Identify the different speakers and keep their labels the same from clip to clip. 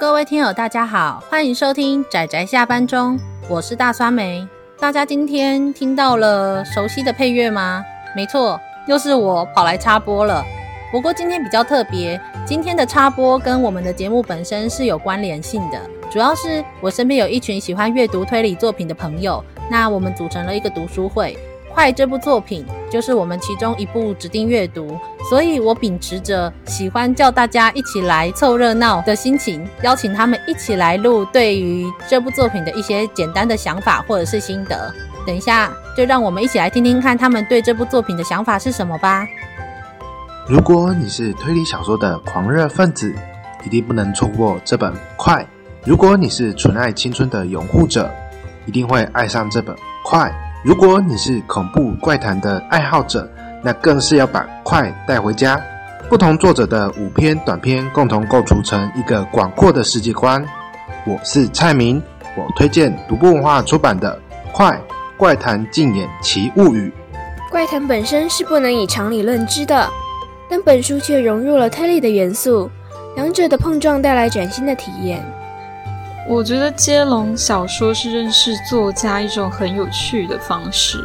Speaker 1: 各位听友，大家好，欢迎收听仔仔下班中，我是大酸梅。大家今天听到了熟悉的配乐吗？没错，又是我跑来插播了。不过今天比较特别，今天的插播跟我们的节目本身是有关联性的，主要是我身边有一群喜欢阅读推理作品的朋友，那我们组成了一个读书会。快这部作品就是我们其中一部指定阅读，所以我秉持着喜欢叫大家一起来凑热闹的心情，邀请他们一起来录对于这部作品的一些简单的想法或者是心得。等一下，就让我们一起来听听看他们对这部作品的想法是什么吧。
Speaker 2: 如果你是推理小说的狂热分子，一定不能错过这本《快》；如果你是纯爱青春的拥护者，一定会爱上这本《快》。如果你是恐怖怪谈的爱好者，那更是要把快带回家。不同作者的五篇短篇共同构筑成一个广阔的世界观。我是蔡明，我推荐独步文化出版的《快怪谈竞演奇物语》。
Speaker 3: 怪谈本身是不能以常理论知的，但本书却融入了推理的元素，两者的碰撞带来崭新的体验。
Speaker 4: 我觉得接龙小说是认识作家一种很有趣的方式。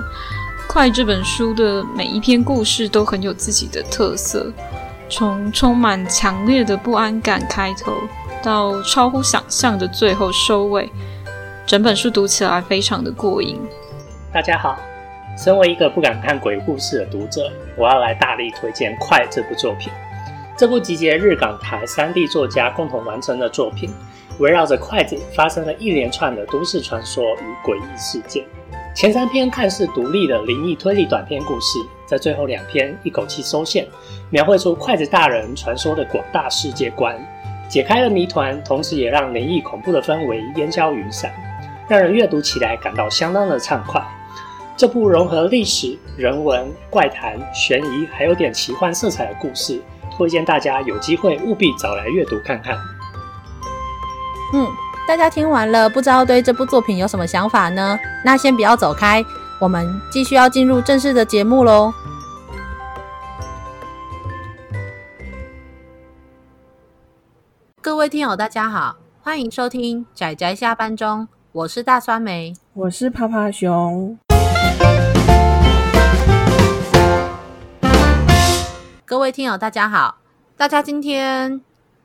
Speaker 4: 快这本书的每一篇故事都很有自己的特色，从充满强烈的不安感开头，到超乎想象的最后收尾，整本书读起来非常的过瘾。
Speaker 5: 大家好，身为一个不敢看鬼故事的读者，我要来大力推荐《快》这部作品。这部集结日港台三地作家共同完成的作品。围绕着筷子发生了一连串的都市传说与诡异事件。前三篇看似独立的灵异推理短篇故事，在最后两篇一口气收线，描绘出筷子大人传说的广大世界观，解开了谜团，同时也让灵异恐怖的氛围烟消云散，让人阅读起来感到相当的畅快。这部融合历史、人文、怪谈、悬疑，还有点奇幻色彩的故事，推荐大家有机会务必找来阅读看看。
Speaker 1: 嗯，大家听完了，不知道对这部作品有什么想法呢？那先不要走开，我们继续要进入正式的节目喽。各位听友，大家好，欢迎收听仔仔下班中，我是大酸梅，
Speaker 6: 我是趴趴熊。
Speaker 1: 各位听友，大家好，大家今天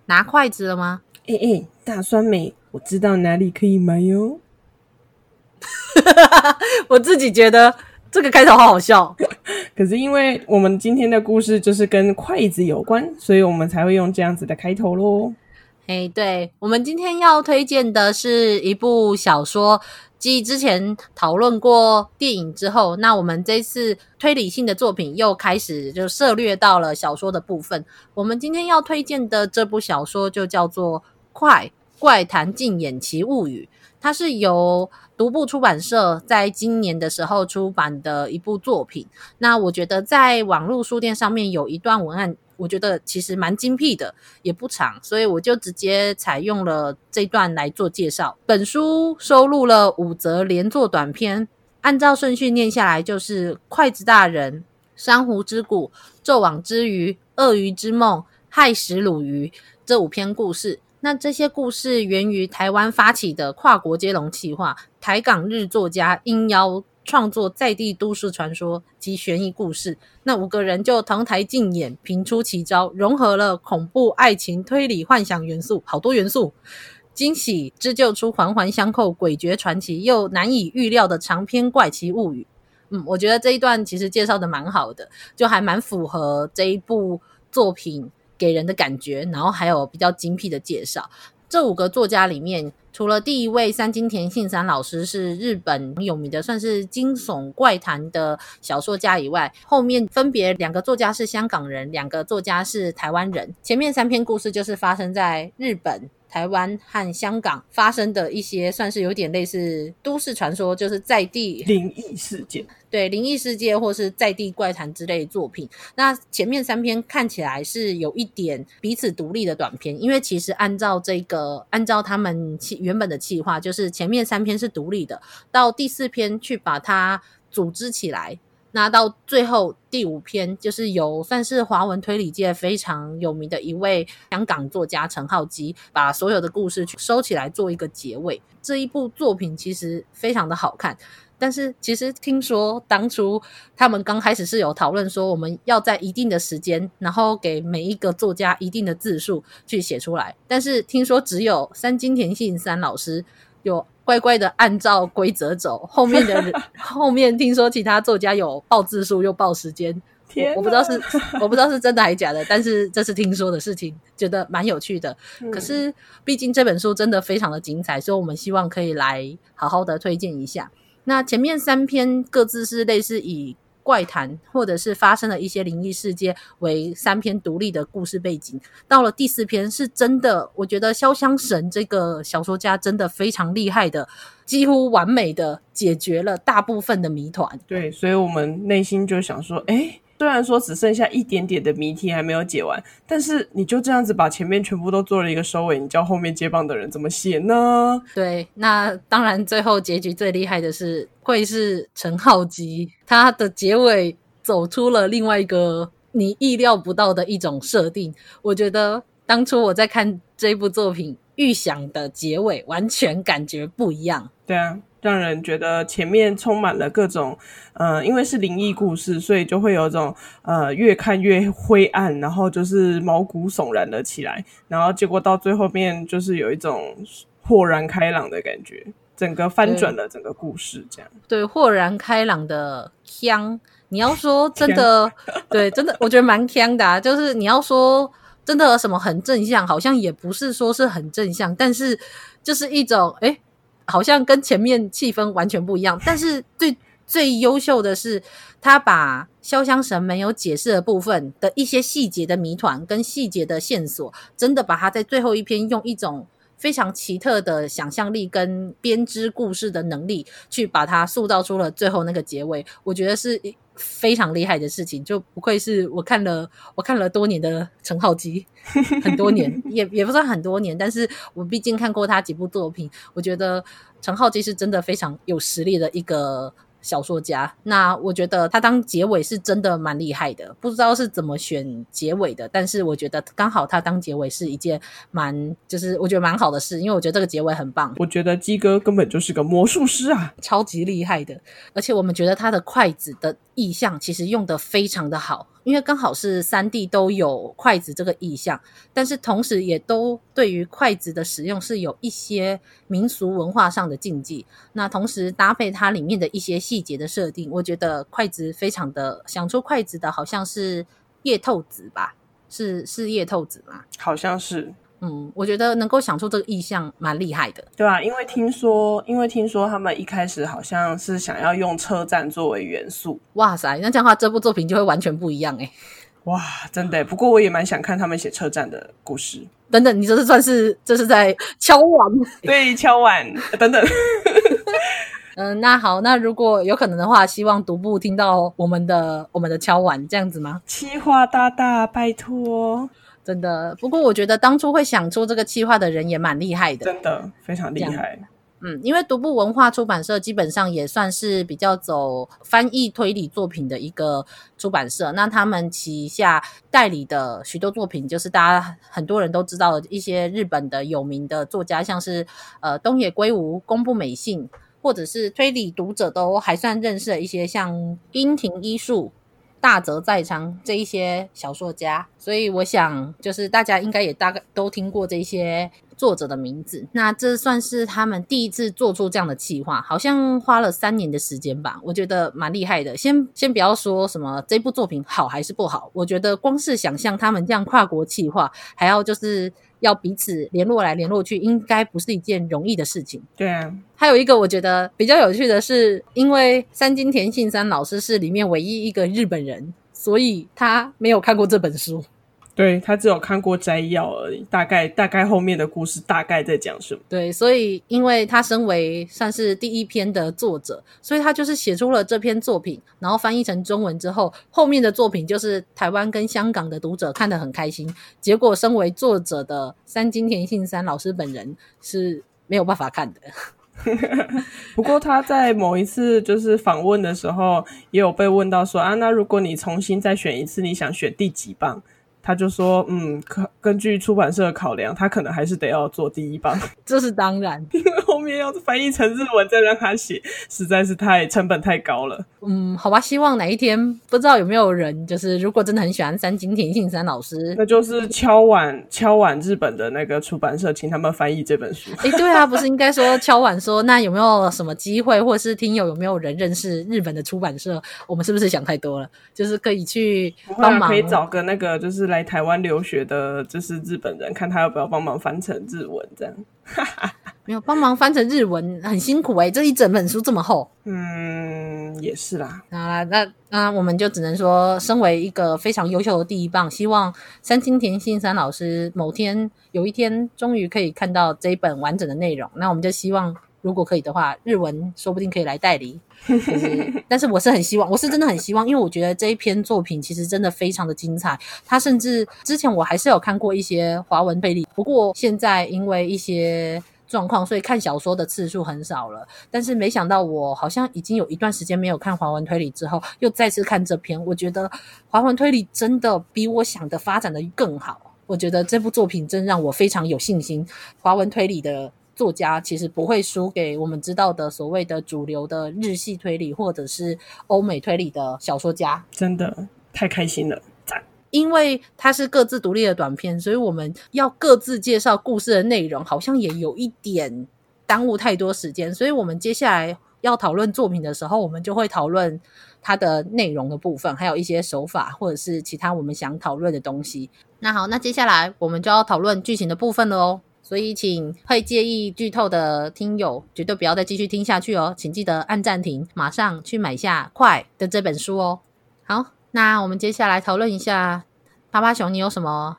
Speaker 1: 拿筷子了吗？
Speaker 6: 哎哎，大酸梅，我知道哪里可以买哟。
Speaker 1: 我自己觉得这个开头好好笑，
Speaker 6: 可是因为我们今天的故事就是跟筷子有关，所以我们才会用这样子的开头喽。
Speaker 1: 哎，对，我们今天要推荐的是一部小说。继之前讨论过电影之后，那我们这次推理性的作品又开始就涉略到了小说的部分。我们今天要推荐的这部小说就叫做《快怪谈禁演奇物语》，它是由独步出版社在今年的时候出版的一部作品。那我觉得在网络书店上面有一段文案。我觉得其实蛮精辟的，也不长，所以我就直接采用了这段来做介绍。本书收录了五则连作短篇，按照顺序念下来就是筷子大人、珊瑚之谷、咒网之鱼、鳄鱼之梦、害死鲁鱼这五篇故事。那这些故事源于台湾发起的跨国接龙计划，台港日作家应邀。创作在地都市传说及悬疑故事，那五个人就同台竞演，频出奇招，融合了恐怖、爱情、推理、幻想元素，好多元素，惊喜织就出环环相扣、诡谲传奇又难以预料的长篇怪奇物语。嗯，我觉得这一段其实介绍的蛮好的，就还蛮符合这一部作品给人的感觉，然后还有比较精辟的介绍。这五个作家里面，除了第一位三金田信三老师是日本有名的，算是惊悚怪谈的小说家以外，后面分别两个作家是香港人，两个作家是台湾人。前面三篇故事就是发生在日本。台湾和香港发生的一些算是有点类似都市传说，就是在地
Speaker 6: 灵异事件，
Speaker 1: 对灵异事件或是在地怪谈之类的作品。那前面三篇看起来是有一点彼此独立的短篇，因为其实按照这个，按照他们原本的计划，就是前面三篇是独立的，到第四篇去把它组织起来。那到最后第五篇，就是由算是华文推理界非常有名的一位香港作家陈浩基，把所有的故事去收起来做一个结尾。这一部作品其实非常的好看，但是其实听说当初他们刚开始是有讨论说，我们要在一定的时间，然后给每一个作家一定的字数去写出来，但是听说只有三金田信三老师有。乖乖的按照规则走，后面的人 后面听说其他作家有报字数又报时间，我，我不知道是我不知道是真的还是假的，但是这是听说的事情，觉得蛮有趣的。嗯、可是毕竟这本书真的非常的精彩，所以我们希望可以来好好的推荐一下。那前面三篇各自是类似以。怪谈，或者是发生了一些灵异事件，为三篇独立的故事背景。到了第四篇，是真的，我觉得潇湘神这个小说家真的非常厉害的，几乎完美的解决了大部分的谜团。
Speaker 6: 对，所以我们内心就想说，诶。虽然说只剩下一点点的谜题还没有解完，但是你就这样子把前面全部都做了一个收尾，你叫后面接棒的人怎么写呢？
Speaker 1: 对，那当然最后结局最厉害的是会是陈浩基，他的结尾走出了另外一个你意料不到的一种设定。我觉得当初我在看这部作品，预想的结尾完全感觉不一样。
Speaker 6: 对啊。让人觉得前面充满了各种，呃，因为是灵异故事，所以就会有一种呃越看越灰暗，然后就是毛骨悚然了起来，然后结果到最后面就是有一种豁然开朗的感觉，整个翻转了整个故事，这样。
Speaker 1: 对，对豁然开朗的腔，你要说真的，对，真的我觉得蛮腔的啊，就是你要说真的什么很正向，好像也不是说是很正向，但是就是一种诶好像跟前面气氛完全不一样，但是最最优秀的是，他把潇湘神没有解释的部分的一些细节的谜团跟细节的线索，真的把它在最后一篇用一种非常奇特的想象力跟编织故事的能力，去把它塑造出了最后那个结尾。我觉得是非常厉害的事情，就不愧是我看了我看了多年的陈浩基，很多年 也也不算很多年，但是我毕竟看过他几部作品，我觉得陈浩基是真的非常有实力的一个。小说家，那我觉得他当结尾是真的蛮厉害的，不知道是怎么选结尾的，但是我觉得刚好他当结尾是一件蛮，就是我觉得蛮好的事，因为我觉得这个结尾很棒。
Speaker 6: 我觉得鸡哥根本就是个魔术师啊，
Speaker 1: 超级厉害的，而且我们觉得他的筷子的意象其实用的非常的好。因为刚好是三地都有筷子这个意象，但是同时也都对于筷子的使用是有一些民俗文化上的禁忌。那同时搭配它里面的一些细节的设定，我觉得筷子非常的想出筷子的好像是叶透子吧？是是叶透子吗？
Speaker 6: 好像是。
Speaker 1: 嗯，我觉得能够想出这个意象蛮厉害的，
Speaker 6: 对啊，因为听说，因为听说他们一开始好像是想要用车站作为元素。
Speaker 1: 哇塞，那这样的话，这部作品就会完全不一样哎。
Speaker 6: 哇，真的。不过我也蛮想看他们写车站的故事。
Speaker 1: 等等，你这是算是这是在敲碗？
Speaker 6: 对，敲碗。等等。
Speaker 1: 嗯、呃，那好，那如果有可能的话，希望独步听到我们的我们的敲碗这样子吗？
Speaker 6: 企划大大，拜托。
Speaker 1: 真的，不过我觉得当初会想出这个计划的人也蛮厉害的，
Speaker 6: 真的非常厉害。
Speaker 1: 嗯，因为独步文化出版社基本上也算是比较走翻译推理作品的一个出版社，那他们旗下代理的许多作品，就是大家很多人都知道的一些日本的有名的作家，像是呃东野圭吾、宫部美幸，或者是推理读者都还算认识的一些像樱庭一树。大泽在昌这一些小说家，所以我想就是大家应该也大概都听过这些作者的名字。那这算是他们第一次做出这样的企划，好像花了三年的时间吧，我觉得蛮厉害的。先先不要说什么这部作品好还是不好，我觉得光是想象他们这样跨国企划，还要就是。要彼此联络来联络去，应该不是一件容易的事情。
Speaker 6: 对啊，
Speaker 1: 还有一个我觉得比较有趣的是，因为三金田信三老师是里面唯一一个日本人，所以他没有看过这本书。
Speaker 6: 对，他只有看过摘要而已，大概大概后面的故事大概在讲什么？
Speaker 1: 对，所以因为他身为算是第一篇的作者，所以他就是写出了这篇作品，然后翻译成中文之后，后面的作品就是台湾跟香港的读者看得很开心。结果，身为作者的三金田信三老师本人是没有办法看的。
Speaker 6: 不过他在某一次就是访问的时候，也有被问到说啊，那如果你重新再选一次，你想选第几棒？他就说，嗯，可根据出版社的考量，他可能还是得要做第一棒，
Speaker 1: 这是当然，
Speaker 6: 因为后面要翻译成日文再让他写，实在是太成本太高了。
Speaker 1: 嗯，好吧，希望哪一天不知道有没有人，就是如果真的很喜欢三金田信三老师，
Speaker 6: 那就是敲碗敲碗日本的那个出版社，请他们翻译这本书。
Speaker 1: 哎，对啊，不是应该说敲碗说，那有没有什么机会，或是听友有没有人认识日本的出版社？我们是不是想太多了？就是可以去帮忙，
Speaker 6: 可以找个那个就是。来台湾留学的，就是日本人，看他要不要帮忙翻成日文，这样。
Speaker 1: 没有帮忙翻成日文，很辛苦哎、欸，这一整本书这么厚。
Speaker 6: 嗯，也是啦。
Speaker 1: 啊，那那我们就只能说，身为一个非常优秀的第一棒，希望三清田信三老师某天有一天，终于可以看到这一本完整的内容。那我们就希望。如果可以的话，日文说不定可以来代理。就是，但是我是很希望，我是真的很希望，因为我觉得这一篇作品其实真的非常的精彩。它甚至之前我还是有看过一些华文推理，不过现在因为一些状况，所以看小说的次数很少了。但是没想到我好像已经有一段时间没有看华文推理之后，又再次看这篇，我觉得华文推理真的比我想的发展的更好。我觉得这部作品真让我非常有信心，华文推理的。作家其实不会输给我们知道的所谓的主流的日系推理或者是欧美推理的小说家，
Speaker 6: 真的太开心了，赞！
Speaker 1: 因为它是各自独立的短片，所以我们要各自介绍故事的内容，好像也有一点耽误太多时间。所以我们接下来要讨论作品的时候，我们就会讨论它的内容的部分，还有一些手法或者是其他我们想讨论的东西。那好，那接下来我们就要讨论剧情的部分了哦。所以，请会介意剧透的听友绝对不要再继续听下去哦，请记得按暂停，马上去买下《快》的这本书哦。好，那我们接下来讨论一下，趴趴熊，你有什么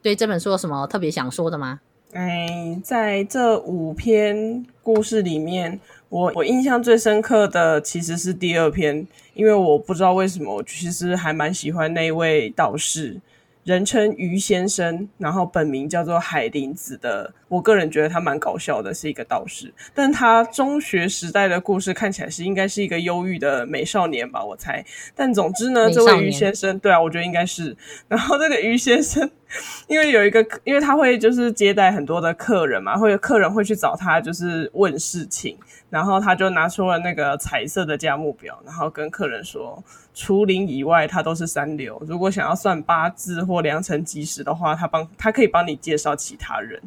Speaker 1: 对这本书有什么特别想说的吗？
Speaker 6: 哎，在这五篇故事里面，我我印象最深刻的其实是第二篇，因为我不知道为什么，我其实还蛮喜欢那位道士。人称于先生，然后本名叫做海林子的，我个人觉得他蛮搞笑的，是一个道士。但他中学时代的故事看起来是应该是一个忧郁的美少年吧，我猜。但总之呢，这位于先生，对啊，我觉得应该是。然后这个于先生，因为有一个，因为他会就是接待很多的客人嘛，会有客人会去找他，就是问事情。然后他就拿出了那个彩色的价目表，然后跟客人说。除零以外，他都是三流。如果想要算八字或良辰吉时的话，他帮他可以帮你介绍其他人。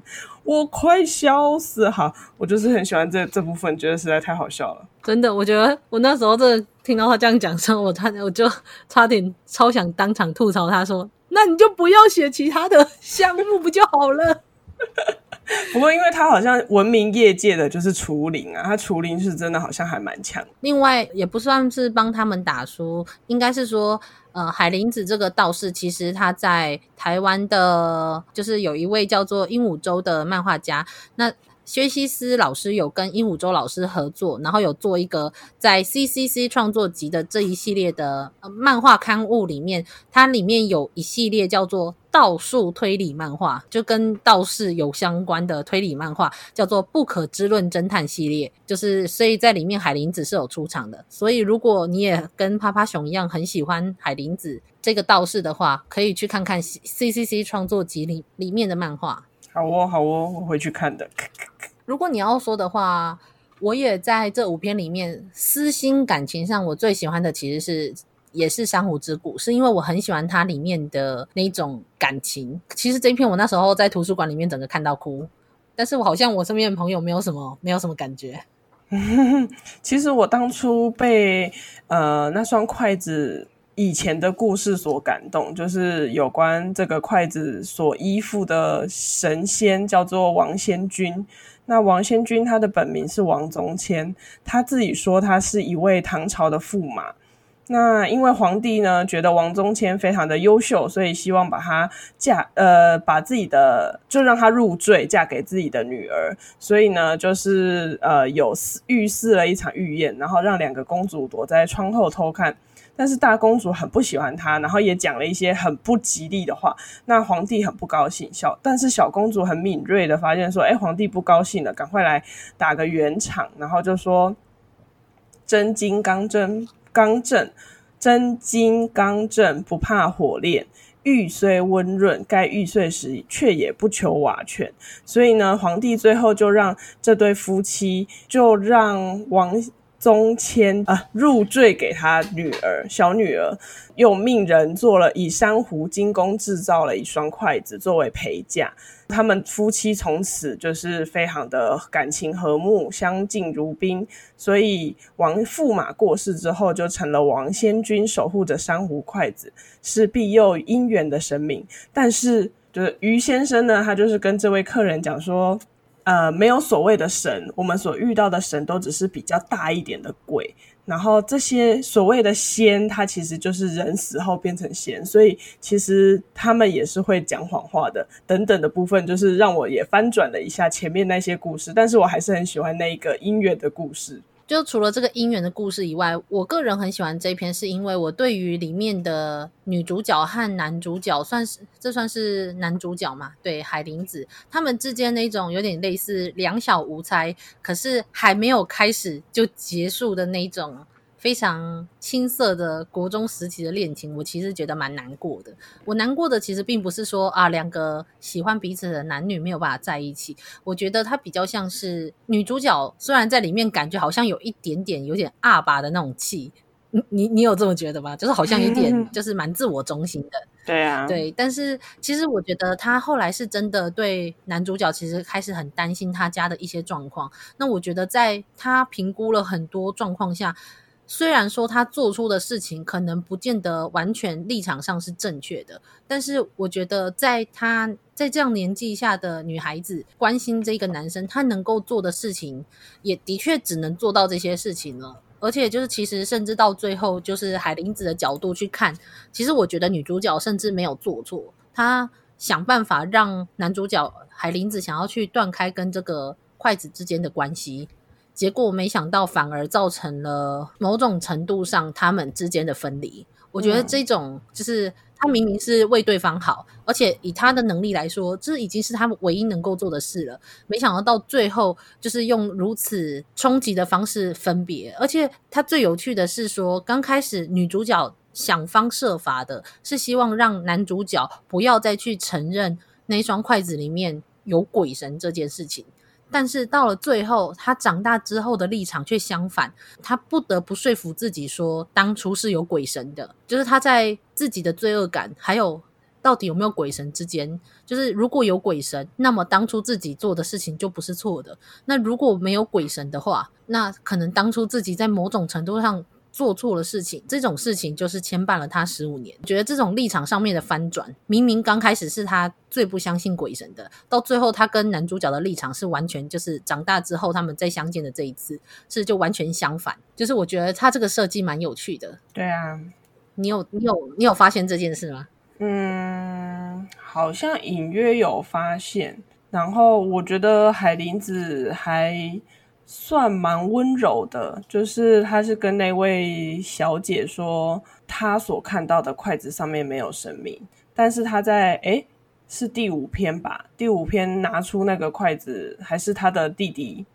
Speaker 6: 我快笑死！哈，我就是很喜欢这这部分，觉得实在太好笑了。
Speaker 1: 真的，我觉得我那时候真的听到他这样讲说，我差我就差点超想当场吐槽他说：“那你就不要写其他的项目不就好了？”
Speaker 6: 不过，因为他好像闻名业界的就是除灵啊，他除灵是真的好像还蛮强。
Speaker 1: 另外，也不算是帮他们打书，应该是说，呃，海林子这个道士，其实他在台湾的，就是有一位叫做鹦鹉洲的漫画家，那。薛西斯老师有跟鹦鹉洲老师合作，然后有做一个在 CCC 创作集的这一系列的漫画刊物里面，它里面有一系列叫做道术推理漫画，就跟道士有相关的推理漫画，叫做不可知论侦探系列。就是所以在里面海林子是有出场的，所以如果你也跟趴趴熊一样很喜欢海林子这个道士的话，可以去看看 CCC 创作集里里面的漫画。
Speaker 6: 好哦，好哦，我会去看的。
Speaker 1: 如果你要说的话，我也在这五篇里面，私心感情上我最喜欢的其实是也是《珊瑚之谷》，是因为我很喜欢它里面的那种感情。其实这一篇我那时候在图书馆里面整个看到哭，但是我好像我身边的朋友没有什么没有什么感觉。
Speaker 6: 其实我当初被呃那双筷子。以前的故事所感动，就是有关这个筷子所依附的神仙叫做王仙君。那王仙君他的本名是王宗谦，他自己说他是一位唐朝的驸马。那因为皇帝呢觉得王宗谦非常的优秀，所以希望把他嫁呃把自己的就让他入赘嫁给自己的女儿，所以呢就是呃有预示了一场御宴，然后让两个公主躲在窗后偷看，但是大公主很不喜欢他，然后也讲了一些很不吉利的话，那皇帝很不高兴，小但是小公主很敏锐的发现说，哎，皇帝不高兴了，赶快来打个圆场，然后就说真金刚真。刚正，真金刚正，不怕火炼。玉虽温润，该玉碎时，却也不求瓦全。所以呢，皇帝最后就让这对夫妻，就让王宗谦啊入赘给他女儿，小女儿，又命人做了以珊瑚精工制造了一双筷子作为陪嫁。他们夫妻从此就是非常的感情和睦，相敬如宾。所以王驸马过世之后，就成了王仙君守护着珊瑚筷子，是庇佑姻缘的神明。但是，就是于先生呢，他就是跟这位客人讲说，呃，没有所谓的神，我们所遇到的神都只是比较大一点的鬼。然后这些所谓的仙，它其实就是人死后变成仙，所以其实他们也是会讲谎话的。等等的部分，就是让我也翻转了一下前面那些故事，但是我还是很喜欢那一个音乐的故事。
Speaker 1: 就除了这个姻缘的故事以外，我个人很喜欢这篇，是因为我对于里面的女主角和男主角，算是这算是男主角嘛？对，海林子他们之间那种有点类似两小无猜，可是还没有开始就结束的那种。非常青涩的国中时期的恋情，我其实觉得蛮难过的。我难过的其实并不是说啊，两个喜欢彼此的男女没有办法在一起。我觉得他比较像是女主角，虽然在里面感觉好像有一点点有点阿爸的那种气，你你你有这么觉得吗？就是好像有点 就是蛮自我中心的。
Speaker 6: 对啊，
Speaker 1: 对。但是其实我觉得他后来是真的对男主角其实开始很担心他家的一些状况。那我觉得在他评估了很多状况下。虽然说他做出的事情可能不见得完全立场上是正确的，但是我觉得在他在这样年纪下的女孩子关心这个男生，他能够做的事情也的确只能做到这些事情了。而且就是其实甚至到最后，就是海林子的角度去看，其实我觉得女主角甚至没有做错，她想办法让男主角海林子想要去断开跟这个筷子之间的关系。结果没想到，反而造成了某种程度上他们之间的分离。我觉得这种就是他明明是为对方好，而且以他的能力来说，这已经是他们唯一能够做的事了。没想到到最后，就是用如此冲击的方式分别。而且他最有趣的是说，刚开始女主角想方设法的是希望让男主角不要再去承认那双筷子里面有鬼神这件事情。但是到了最后，他长大之后的立场却相反，他不得不说服自己说，当初是有鬼神的，就是他在自己的罪恶感，还有到底有没有鬼神之间，就是如果有鬼神，那么当初自己做的事情就不是错的；那如果没有鬼神的话，那可能当初自己在某种程度上。做错了事情，这种事情就是牵绊了他十五年。觉得这种立场上面的翻转，明明刚开始是他最不相信鬼神的，到最后他跟男主角的立场是完全就是长大之后他们再相见的这一次是就完全相反。就是我觉得他这个设计蛮有趣的。
Speaker 6: 对啊，
Speaker 1: 你有你有你有发现这件事吗？
Speaker 6: 嗯，好像隐约有发现。然后我觉得海林子还。算蛮温柔的，就是他是跟那位小姐说，他所看到的筷子上面没有神明，但是他在诶是第五篇吧？第五篇拿出那个筷子，还是他的弟弟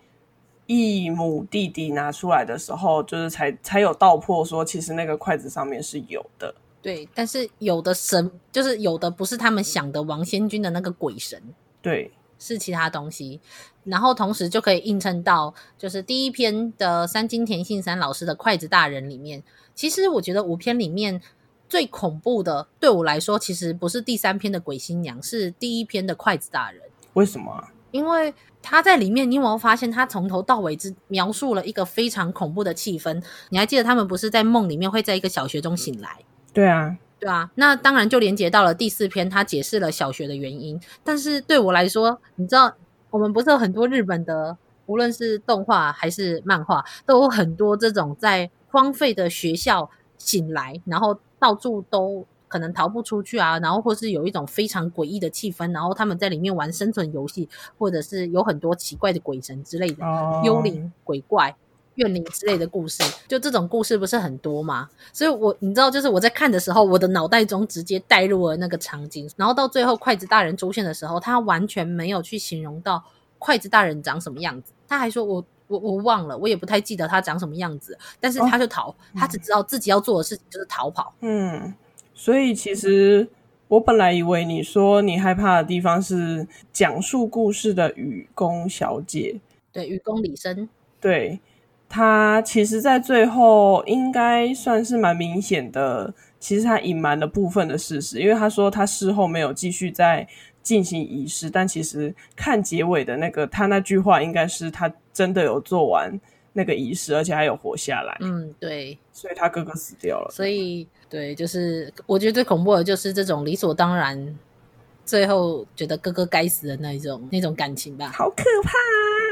Speaker 6: 异母弟弟拿出来的时候，就是才才有道破说，其实那个筷子上面是有的。
Speaker 1: 对，但是有的神就是有的不是他们想的王先君的那个鬼神。
Speaker 6: 对。
Speaker 1: 是其他东西，然后同时就可以映衬到，就是第一篇的三金田信三老师的筷子大人里面。其实我觉得五篇里面最恐怖的，对我来说，其实不是第三篇的鬼新娘，是第一篇的筷子大人。
Speaker 6: 为什么？
Speaker 1: 因为他在里面，你有没有发现，他从头到尾只描述了一个非常恐怖的气氛？你还记得他们不是在梦里面会在一个小学中醒来？
Speaker 6: 对啊。
Speaker 1: 对啊，那当然就连接到了第四篇，他解释了小学的原因。但是对我来说，你知道，我们不是有很多日本的，无论是动画还是漫画，都有很多这种在荒废的学校醒来，然后到处都可能逃不出去啊，然后或是有一种非常诡异的气氛，然后他们在里面玩生存游戏，或者是有很多奇怪的鬼神之类的、哦、幽灵鬼怪。怨灵之类的故事，就这种故事不是很多吗？所以我，我你知道，就是我在看的时候，我的脑袋中直接带入了那个场景，然后到最后筷子大人出现的时候，他完全没有去形容到筷子大人长什么样子，他还说我我我忘了，我也不太记得他长什么样子，但是他就逃，哦、他只知道自己要做的事情就是逃跑。
Speaker 6: 嗯，所以其实我本来以为你说你害怕的地方是讲述故事的雨宫小姐，
Speaker 1: 对，雨宫李生，
Speaker 6: 对。他其实，在最后应该算是蛮明显的。其实他隐瞒了部分的事实，因为他说他事后没有继续再进行仪式，但其实看结尾的那个他那句话，应该是他真的有做完那个仪式，而且还有活下来。
Speaker 1: 嗯，对。
Speaker 6: 所以他哥哥死掉了。
Speaker 1: 所以，对，就是我觉得最恐怖的就是这种理所当然，最后觉得哥哥该死的那一种那种感情吧。
Speaker 6: 好可怕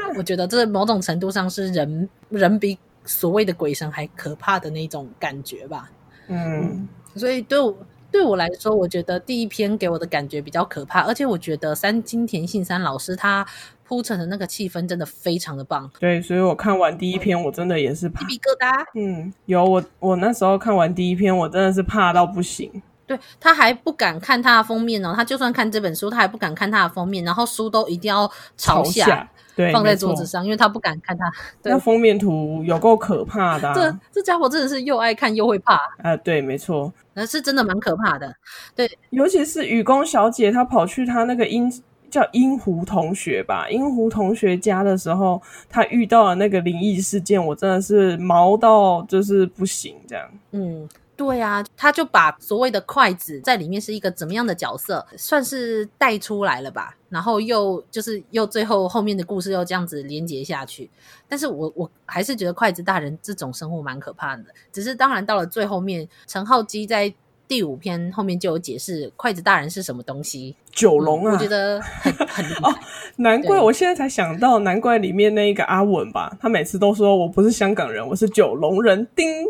Speaker 6: 啊！
Speaker 1: 我觉得这某种程度上是人人比所谓的鬼神还可怕的那种感觉吧。
Speaker 6: 嗯，嗯，
Speaker 1: 所以对我对我来说，我觉得第一篇给我的感觉比较可怕，而且我觉得三金田信三老师他铺陈的那个气氛真的非常的棒。
Speaker 6: 对，所以我看完第一篇，我真的也是怕。
Speaker 1: 鸡皮疙瘩。
Speaker 6: 嗯，有我我那时候看完第一篇，我真的是怕到不行。
Speaker 1: 对，他还不敢看他的封面哦，他就算看这本书，他还不敢看他的封面，然后书都一定要朝下。朝下对，放在桌子上，因为他不敢看他。
Speaker 6: 那封面图有够可怕的、啊。
Speaker 1: 这这家伙真的是又爱看又会怕。
Speaker 6: 啊，对，没错，
Speaker 1: 那是真的蛮可怕的。对，
Speaker 6: 尤其是雨宫小姐，她跑去她那个樱叫樱湖同学吧，樱湖同学家的时候，她遇到了那个灵异事件，我真的是毛到就是不行这样。
Speaker 1: 嗯。对啊，他就把所谓的筷子在里面是一个怎么样的角色，算是带出来了吧。然后又就是又最后后面的故事又这样子连接下去。但是我我还是觉得筷子大人这种生物蛮可怕的。只是当然到了最后面，陈浩基在第五篇后面就有解释筷子大人是什么东西。
Speaker 6: 九龙啊，
Speaker 1: 嗯、我觉得很很
Speaker 6: 难怪我现在才想到，难怪里面那一个阿文吧，他每次都说我不是香港人，我是九龙人。丁。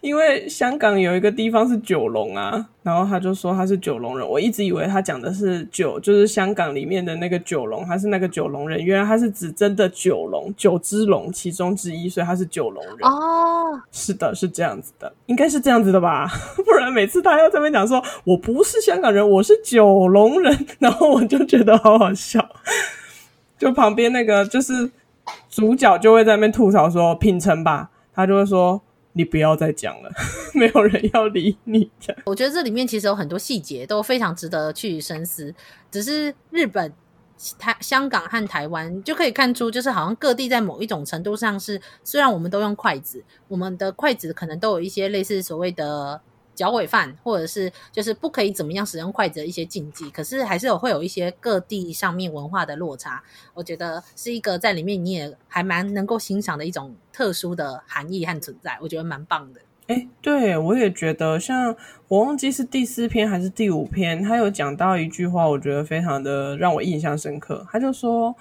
Speaker 6: 因为香港有一个地方是九龙啊，然后他就说他是九龙人。我一直以为他讲的是九，就是香港里面的那个九龙，他是那个九龙人。原来他是指真的九龙，九只龙其中之一，所以他是九龙人。
Speaker 1: 哦，
Speaker 6: 是的，是这样子的，应该是这样子的吧？不然每次他要这边讲说我不是香港人，我是九龙人，然后我就觉得好好笑。就旁边那个就是主角就会在那边吐槽说品城吧，他就会说。你不要再讲了，没有人要理你。
Speaker 1: 我觉得这里面其实有很多细节都非常值得去深思。只是日本、台、香港和台湾就可以看出，就是好像各地在某一种程度上是，虽然我们都用筷子，我们的筷子可能都有一些类似所谓的。脚尾饭，或者是就是不可以怎么样使用筷子的一些禁忌，可是还是有会有一些各地上面文化的落差。我觉得是一个在里面你也还蛮能够欣赏的一种特殊的含义和存在，我觉得蛮棒的。
Speaker 6: 诶，对，我也觉得，像我忘记是第四篇还是第五篇，他有讲到一句话，我觉得非常的让我印象深刻。他就说，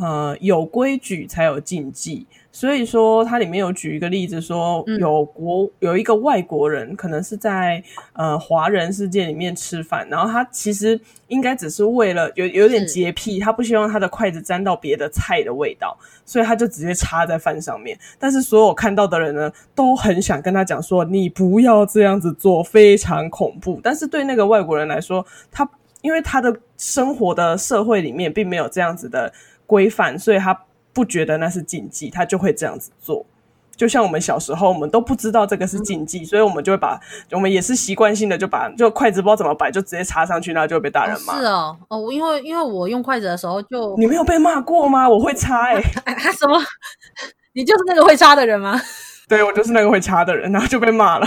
Speaker 6: 呃，有规矩才有禁忌。所以说，它里面有举一个例子，说有国有一个外国人，可能是在呃华人世界里面吃饭，然后他其实应该只是为了有有点洁癖，他不希望他的筷子沾到别的菜的味道，所以他就直接插在饭上面。但是所有看到的人呢，都很想跟他讲说，你不要这样子做，非常恐怖。但是对那个外国人来说，他因为他的生活的社会里面并没有这样子的规范，所以他。不觉得那是禁忌，他就会这样子做。就像我们小时候，我们都不知道这个是禁忌，嗯、所以我们就会把我们也是习惯性的就把就筷子不知道怎么摆，就直接插上去，那就会被大人骂。
Speaker 1: 哦是哦，哦，因为因为我用筷子的时候就
Speaker 6: 你没有被骂过吗？我会插哎、欸，
Speaker 1: 什么？你就是那个会插的人吗？
Speaker 6: 对，我就是那个会插的人，然后就被骂了。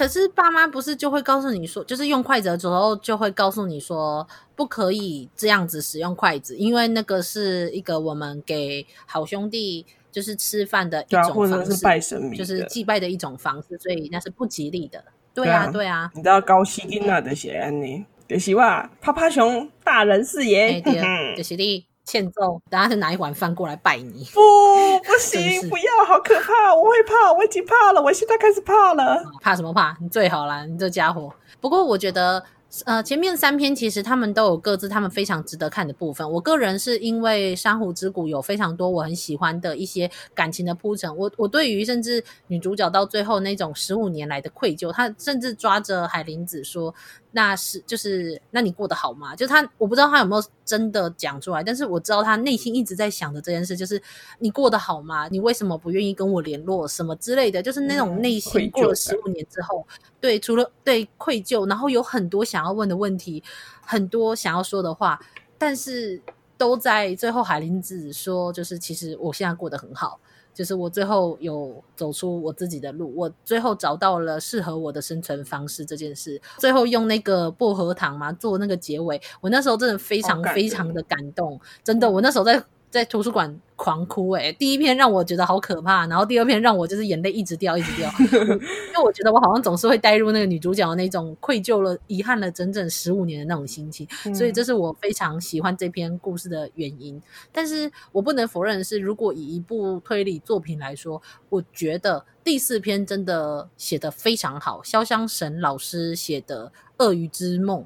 Speaker 1: 可是爸妈不是就会告诉你说，就是用筷子的时候就会告诉你说，不可以这样子使用筷子，因为那个是一个我们给好兄弟就是吃饭的一种方式，
Speaker 6: 或者是拜神明，
Speaker 1: 就是祭拜的一种方式，所以那是不吉利的。对啊，对啊。
Speaker 6: 你知道高希金娜的写安呢？就是哇，趴趴熊大人是爷，
Speaker 1: 对，就是你欠揍，等下就拿一碗饭过来拜你。
Speaker 6: 不，不行，不要，好可怕，我会怕，我已经怕了，我现在开始怕了。
Speaker 1: 怕什么怕？你最好啦，你这家伙。不过我觉得。呃，前面三篇其实他们都有各自他们非常值得看的部分。我个人是因为《珊瑚之谷》有非常多我很喜欢的一些感情的铺陈。我我对于甚至女主角到最后那种十五年来的愧疚，她甚至抓着海林子说。那是就是，那你过得好吗？就她，我不知道她有没有真的讲出来，但是我知道他内心一直在想的这件事，就是你过得好吗？你为什么不愿意跟我联络？什么之类的，就是那种内心过了十五年之后，对，除了对愧疚，然后有很多想要问的问题，很多想要说的话，但是都在最后海林子说，就是其实我现在过得很好。就是我最后有走出我自己的路，我最后找到了适合我的生存方式这件事，最后用那个薄荷糖嘛做那个结尾，我那时候真的非常非常的感动，真的，我那时候在在图书馆。狂哭诶、欸、第一篇让我觉得好可怕，然后第二篇让我就是眼泪一直掉一直掉，因为我觉得我好像总是会带入那个女主角的那种愧疚了、遗憾了整整十五年的那种心情，所以这是我非常喜欢这篇故事的原因。但是我不能否认的是，如果以一部推理作品来说，我觉得第四篇真的写得非常好，潇湘神老师写的《鳄鱼之梦》。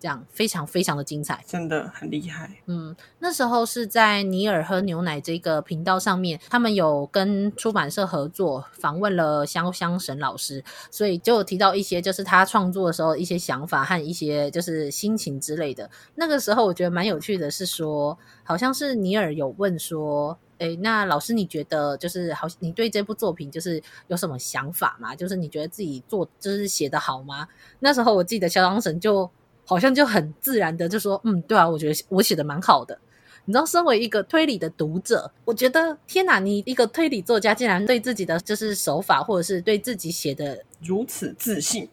Speaker 1: 这样非常非常的精彩，
Speaker 6: 真的很厉害。
Speaker 1: 嗯，那时候是在尼尔喝牛奶这个频道上面，他们有跟出版社合作，访问了潇湘神老师，所以就有提到一些就是他创作的时候一些想法和一些就是心情之类的。那个时候我觉得蛮有趣的，是说好像是尼尔有问说，诶，那老师你觉得就是好，你对这部作品就是有什么想法吗？就是你觉得自己做就是写的好吗？那时候我记得潇湘神就。好像就很自然的就说，嗯，对啊，我觉得我写的蛮好的。你知道，身为一个推理的读者，我觉得天哪，你一个推理作家竟然对自己的就是手法，或者是对自己写的
Speaker 6: 如此自信，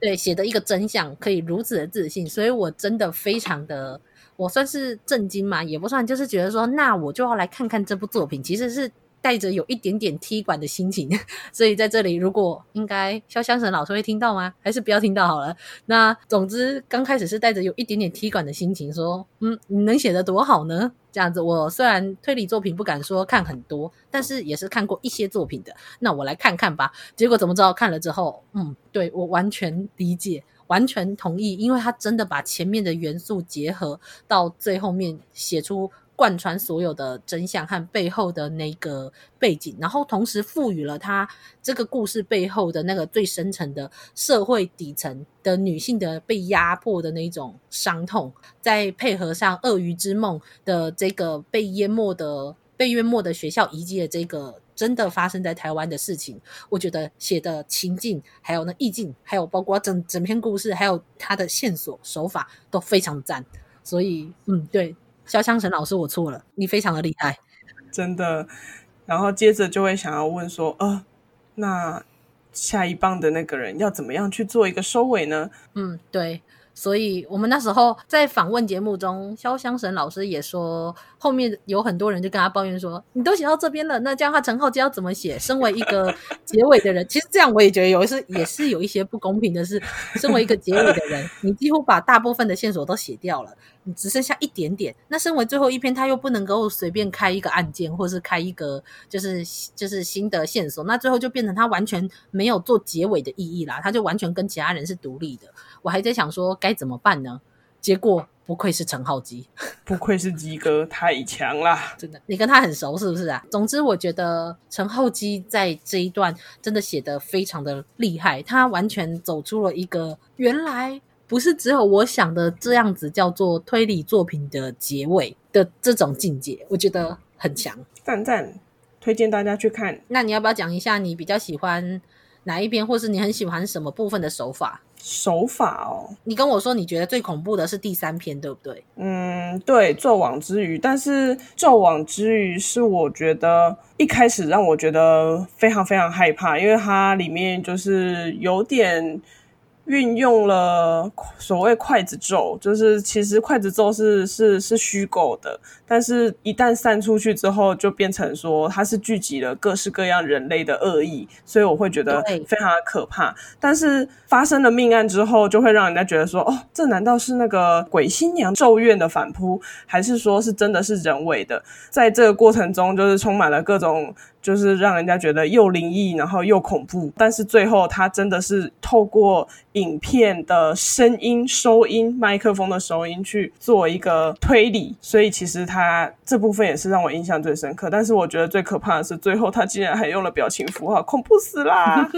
Speaker 1: 对写的一个真相可以如此的自信，所以我真的非常的，我算是震惊嘛，也不算，就是觉得说，那我就要来看看这部作品，其实是。带着有一点点踢馆的心情，所以在这里，如果应该潇湘神老师会听到吗？还是不要听到好了。那总之，刚开始是带着有一点点踢馆的心情，说：“嗯，你能写得多好呢？”这样子，我虽然推理作品不敢说看很多，但是也是看过一些作品的。那我来看看吧。结果怎么知道？看了之后，嗯，对，我完全理解，完全同意，因为他真的把前面的元素结合到最后面写出。贯穿所有的真相和背后的那个背景，然后同时赋予了他这个故事背后的那个最深层的社会底层的女性的被压迫的那种伤痛，再配合上《鳄鱼之梦》的这个被淹没的被淹没的学校遗迹的这个真的发生在台湾的事情，我觉得写的情境，还有那意境，还有包括整整篇故事，还有他的线索手法都非常赞，所以嗯，对。潇湘神老师，我错了，你非常的厉害，
Speaker 6: 真的。然后接着就会想要问说，呃，那下一棒的那个人要怎么样去做一个收尾呢？
Speaker 1: 嗯，对。所以我们那时候在访问节目中，肖湘神老师也说，后面有很多人就跟他抱怨说：“你都写到这边了，那这样的话陈浩基要怎么写？” 身为一个结尾的人，其实这样我也觉得有一是也是有一些不公平的是，身为一个结尾的人，你几乎把大部分的线索都写掉了，你只剩下一点点。那身为最后一篇，他又不能够随便开一个案件，或是开一个就是就是新的线索，那最后就变成他完全没有做结尾的意义啦，他就完全跟其他人是独立的。我还在想说该怎么办呢？结果不愧是陈浩基，
Speaker 6: 不愧是基哥，太强了！
Speaker 1: 真的，你跟他很熟是不是啊？总之，我觉得陈浩基在这一段真的写得非常的厉害，他完全走出了一个原来不是只有我想的这样子叫做推理作品的结尾的这种境界，我觉得很强，
Speaker 6: 赞赞，推荐大家去看。
Speaker 1: 那你要不要讲一下你比较喜欢哪一篇，或是你很喜欢什么部分的手法？
Speaker 6: 手法哦，
Speaker 1: 你跟我说你觉得最恐怖的是第三篇，对不对？
Speaker 6: 嗯，对，纣网之鱼。但是纣网之鱼是我觉得一开始让我觉得非常非常害怕，因为它里面就是有点运用了所谓筷子咒，就是其实筷子咒是是是虚构的，但是一旦散出去之后，就变成说它是聚集了各式各样人类的恶意，所以我会觉得非常的可怕。但是发生了命案之后，就会让人家觉得说，哦，这难道是那个鬼新娘咒怨的反扑，还是说是真的是人为的？在这个过程中，就是充满了各种。就是让人家觉得又灵异，然后又恐怖，但是最后他真的是透过影片的声音收音、麦克风的收音去做一个推理，所以其实他这部分也是让我印象最深刻。但是我觉得最可怕的是最后他竟然还用了表情符号，恐怖死啦！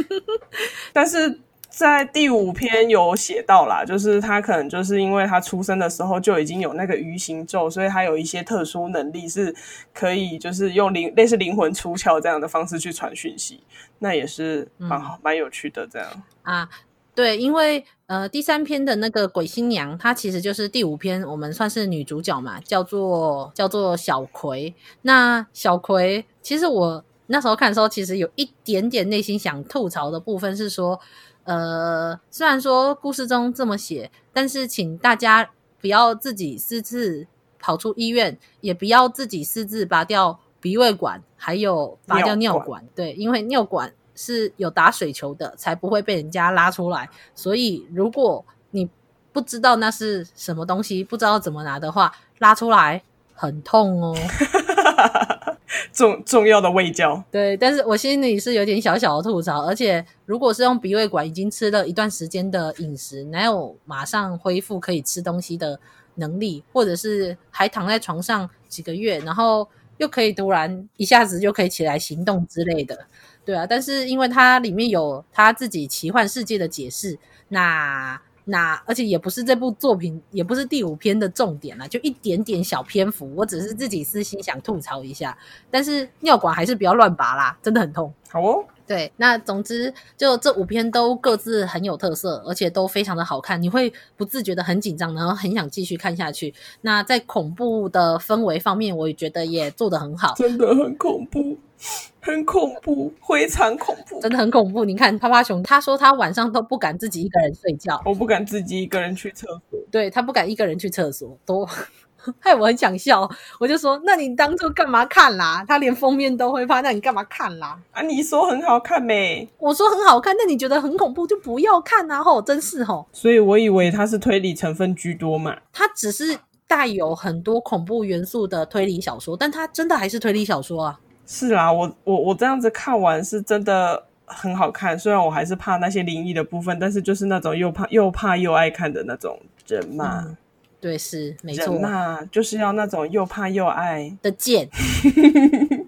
Speaker 6: 但是。在第五篇有写到啦，就是他可能就是因为他出生的时候就已经有那个鱼形咒，所以他有一些特殊能力是可以就是用灵类似灵魂出窍这样的方式去传讯息，那也是蛮好蛮有趣的这样
Speaker 1: 啊。对，因为呃第三篇的那个鬼新娘，她其实就是第五篇我们算是女主角嘛，叫做叫做小葵。那小葵其实我那时候看的时候，其实有一点点内心想吐槽的部分是说。呃，虽然说故事中这么写，但是请大家不要自己私自跑出医院，也不要自己私自拔掉鼻胃管，还有拔掉尿管。尿管。对，因为尿管是有打水球的，才不会被人家拉出来。所以，如果你不知道那是什么东西，不知道怎么拿的话，拉出来很痛哦。
Speaker 6: 重重要的味教，
Speaker 1: 对，但是我心里是有点小小的吐槽，而且如果是用鼻胃管，已经吃了一段时间的饮食，哪有马上恢复可以吃东西的能力，或者是还躺在床上几个月，然后又可以突然一下子就可以起来行动之类的，对啊，但是因为它里面有他自己奇幻世界的解释，那。那而且也不是这部作品，也不是第五篇的重点啦，就一点点小篇幅。我只是自己私心想吐槽一下，但是尿管还是不要乱拔啦，真的很痛。
Speaker 6: 好哦，
Speaker 1: 对，那总之就这五篇都各自很有特色，而且都非常的好看，你会不自觉的很紧张，然后很想继续看下去。那在恐怖的氛围方面，我也觉得也做得很好，
Speaker 6: 真的很恐怖。很恐怖，非常恐怖，
Speaker 1: 真的很恐怖。你看，趴趴熊他说他晚上都不敢自己一个人睡觉，
Speaker 6: 我不敢自己一个人去厕所，
Speaker 1: 对，他不敢一个人去厕所，都 害我很想笑。我就说，那你当初干嘛看啦？他连封面都会怕，那你干嘛看啦？
Speaker 6: 啊，你说很好看没？
Speaker 1: 我说很好看，那你觉得很恐怖就不要看啊！吼，真是吼。
Speaker 6: 所以我以为它是推理成分居多嘛，
Speaker 1: 它只是带有很多恐怖元素的推理小说，但它真的还是推理小说啊。
Speaker 6: 是啦，我我我这样子看完是真的很好看，虽然我还是怕那些灵异的部分，但是就是那种又怕又怕又爱看的那种人嘛。
Speaker 1: 嗯、对，是没错，
Speaker 6: 人嘛就是要那种又怕又爱
Speaker 1: 的贱。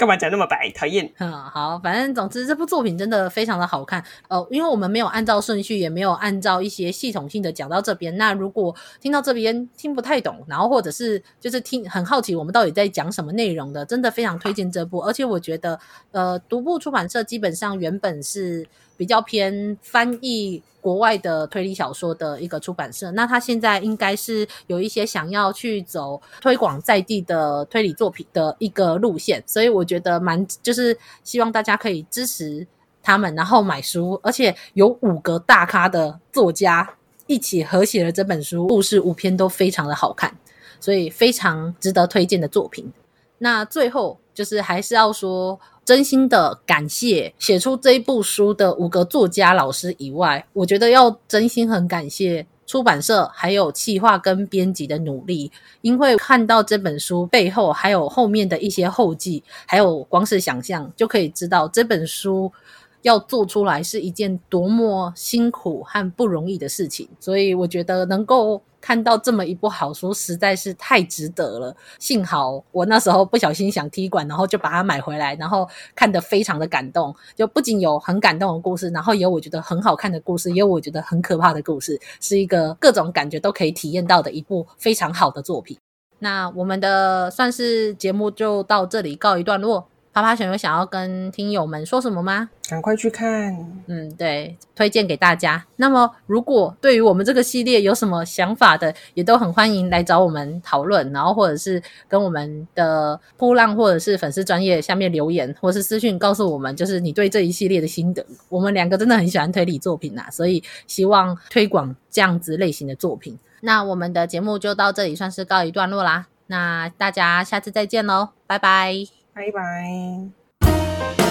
Speaker 6: 干嘛讲那么白？讨厌。
Speaker 1: 嗯，好，反正总之这部作品真的非常的好看。呃，因为我们没有按照顺序，也没有按照一些系统性的讲到这边。那如果听到这边听不太懂，然后或者是就是听很好奇我们到底在讲什么内容的，真的非常推荐这部。而且我觉得，呃，独步出版社基本上原本是。比较偏翻译国外的推理小说的一个出版社，那他现在应该是有一些想要去走推广在地的推理作品的一个路线，所以我觉得蛮就是希望大家可以支持他们，然后买书，而且有五个大咖的作家一起合写了这本书，故事五篇都非常的好看，所以非常值得推荐的作品。那最后就是还是要说。真心的感谢写出这一部书的五个作家老师以外，我觉得要真心很感谢出版社还有企划跟编辑的努力，因为看到这本书背后还有后面的一些后记，还有光是想象就可以知道这本书要做出来是一件多么辛苦和不容易的事情，所以我觉得能够。看到这么一部好书，实在是太值得了。幸好我那时候不小心想踢馆，然后就把它买回来，然后看得非常的感动。就不仅有很感动的故事，然后也有我觉得很好看的故事，也有我觉得很可怕的故事，是一个各种感觉都可以体验到的一部非常好的作品。那我们的算是节目就到这里告一段落。趴趴熊有想要跟听友们说什么吗？
Speaker 6: 赶快去看，
Speaker 1: 嗯，对，推荐给大家。那么，如果对于我们这个系列有什么想法的，也都很欢迎来找我们讨论，然后或者是跟我们的波浪或者是粉丝专业下面留言，或是私讯告诉我们，就是你对这一系列的心得。我们两个真的很喜欢推理作品呐，所以希望推广这样子类型的作品。那我们的节目就到这里，算是告一段落啦。那大家下次再见喽，拜拜。
Speaker 6: 拜拜。